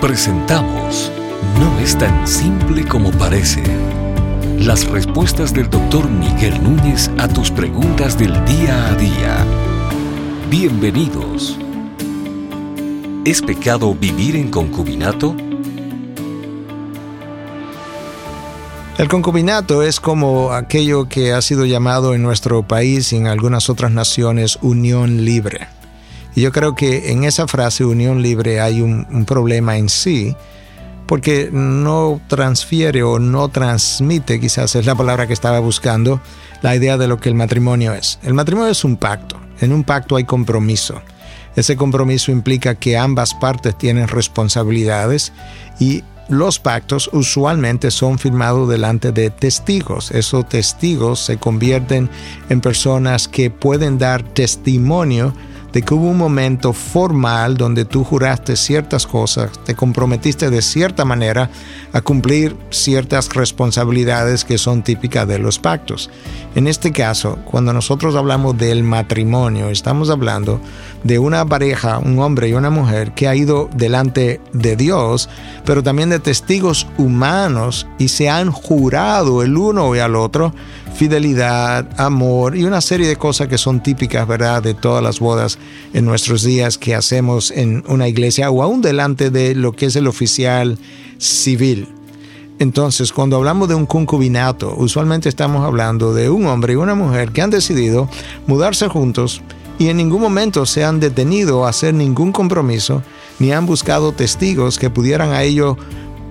Presentamos No es tan simple como parece. Las respuestas del doctor Miguel Núñez a tus preguntas del día a día. Bienvenidos. ¿Es pecado vivir en concubinato? El concubinato es como aquello que ha sido llamado en nuestro país y en algunas otras naciones unión libre. Y yo creo que en esa frase unión libre hay un, problema en sí, porque no transfiere o no transmite, quizás es la palabra que estaba buscando, la idea de lo que el matrimonio es. El matrimonio es un pacto. En un pacto hay compromiso. Ese compromiso implica que ambas partes tienen responsabilidades y los pactos usualmente son firmados delante de testigos. Esos testigos se convierten en personas que pueden dar testimonio de que hubo un momento formal donde tú juraste ciertas cosas, te comprometiste de cierta manera a cumplir ciertas responsabilidades que son típicas de los pactos. En este caso, cuando nosotros hablamos del matrimonio, estamos hablando de una pareja, un hombre y una mujer que ha ido delante de Dios, pero también de testigos humanos y se han jurado el uno y al otro fidelidad, amor y una serie de cosas que son típicas, ¿verdad?, de todas las bodas en nuestros días que hacemos en una iglesia o aún delante de lo que es el oficial civil. Entonces, cuando hablamos de un concubinato, usualmente estamos hablando de un hombre y una mujer que han decidido mudarse juntos y en ningún momento se han detenido a hacer ningún compromiso ni han buscado testigos que pudieran a ello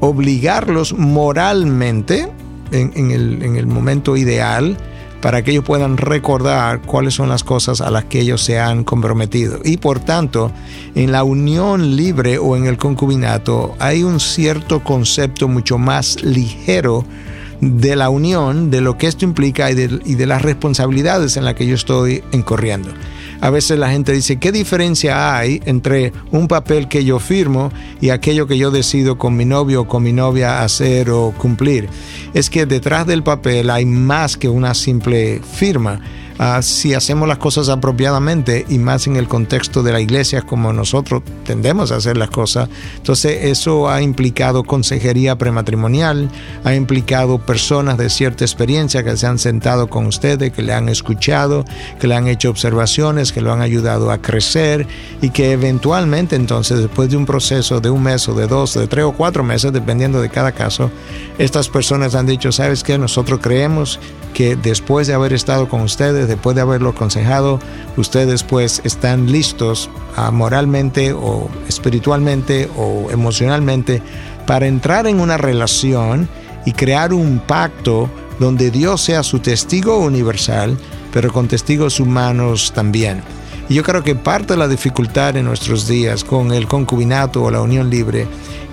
obligarlos moralmente en, el, momento ideal para que ellos puedan recordar cuáles son las cosas a las que ellos se han comprometido. Y por tanto, en la unión libre o en el concubinato hay un cierto concepto mucho más ligero de la unión, de lo que esto implica y de, y de las responsabilidades en las que yo estoy incurriendo. A veces la gente dice, ¿qué diferencia hay entre un papel que yo firmo y aquello que yo decido con mi novio o con mi novia hacer o cumplir? Es que detrás del papel hay más que una simple firma si hacemos las cosas apropiadamente y más en el contexto de la iglesia como nosotros tendemos a hacer las cosas. Entonces eso ha implicado consejería prematrimonial, ha implicado personas de cierta experiencia que se han sentado con ustedes, que le han escuchado, que le han hecho observaciones, que lo han ayudado a crecer y que eventualmente entonces después de un proceso de un mes o de dos, de tres o cuatro meses, dependiendo de cada caso, estas personas han dicho, ¿sabes qué? Nosotros creemos que después de haber estado con ustedes, después de haberlo aconsejado, ustedes pues están listos ah, moralmente o espiritualmente o emocionalmente para entrar en una relación y crear un pacto donde Dios sea su testigo universal, pero con testigos humanos también. Y yo creo que parte de la dificultad en nuestros días con el concubinato o la unión libre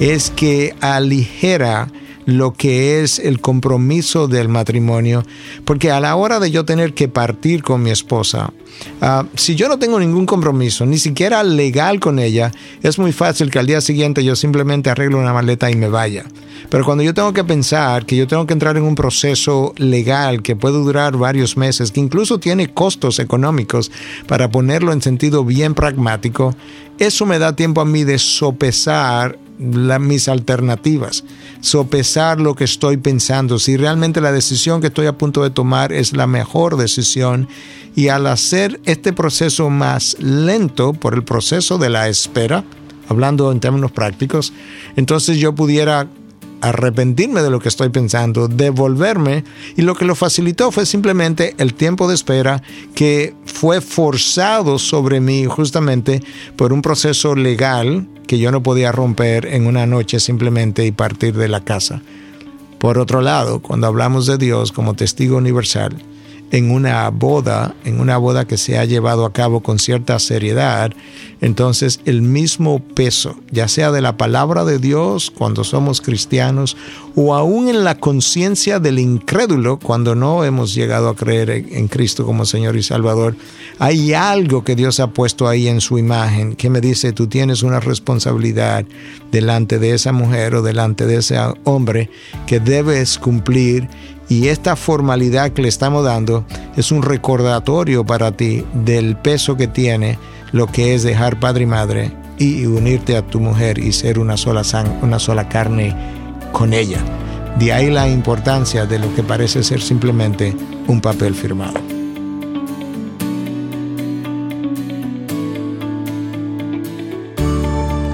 es que aligera lo que es el compromiso del matrimonio, porque a la hora de yo tener que partir con mi esposa, ah, si yo no tengo ningún compromiso, ni siquiera legal con ella, es muy fácil que al día siguiente yo simplemente arreglo una maleta y me vaya. Pero cuando yo tengo que pensar que yo tengo que entrar en un proceso legal que puede durar varios meses, que incluso tiene costos económicos para ponerlo en sentido bien pragmático, eso me da tiempo a mí de sopesar mis alternativas, sopesar lo que estoy pensando, si realmente la decisión que estoy a punto de tomar es la mejor decisión. Y al hacer este proceso más lento por el proceso de la espera, hablando en términos prácticos, entonces yo pudiera arrepentirme de lo que estoy pensando, devolverme, y lo que lo facilitó fue simplemente el tiempo de espera que fue forzado sobre mí justamente por un proceso legal que yo no podía romper en una noche simplemente y partir de la casa. Por otro lado, cuando hablamos de Dios como testigo universal, en una boda, en una boda que se ha llevado a cabo con cierta seriedad, entonces el mismo peso, ya sea de la palabra de Dios cuando somos cristianos, o aún en la conciencia del incrédulo cuando no hemos llegado a creer en Cristo como Señor y Salvador, hay algo que Dios ha puesto ahí en su imagen que me dice, tú tienes una responsabilidad delante de esa mujer o delante de ese hombre que debes cumplir y esta formalidad que le estamos dando es un recordatorio para ti del peso que tiene lo que es dejar padre y madre y unirte a tu mujer y ser una sola, una sola carne con ella. De ahí la importancia de lo que parece ser simplemente un papel firmado.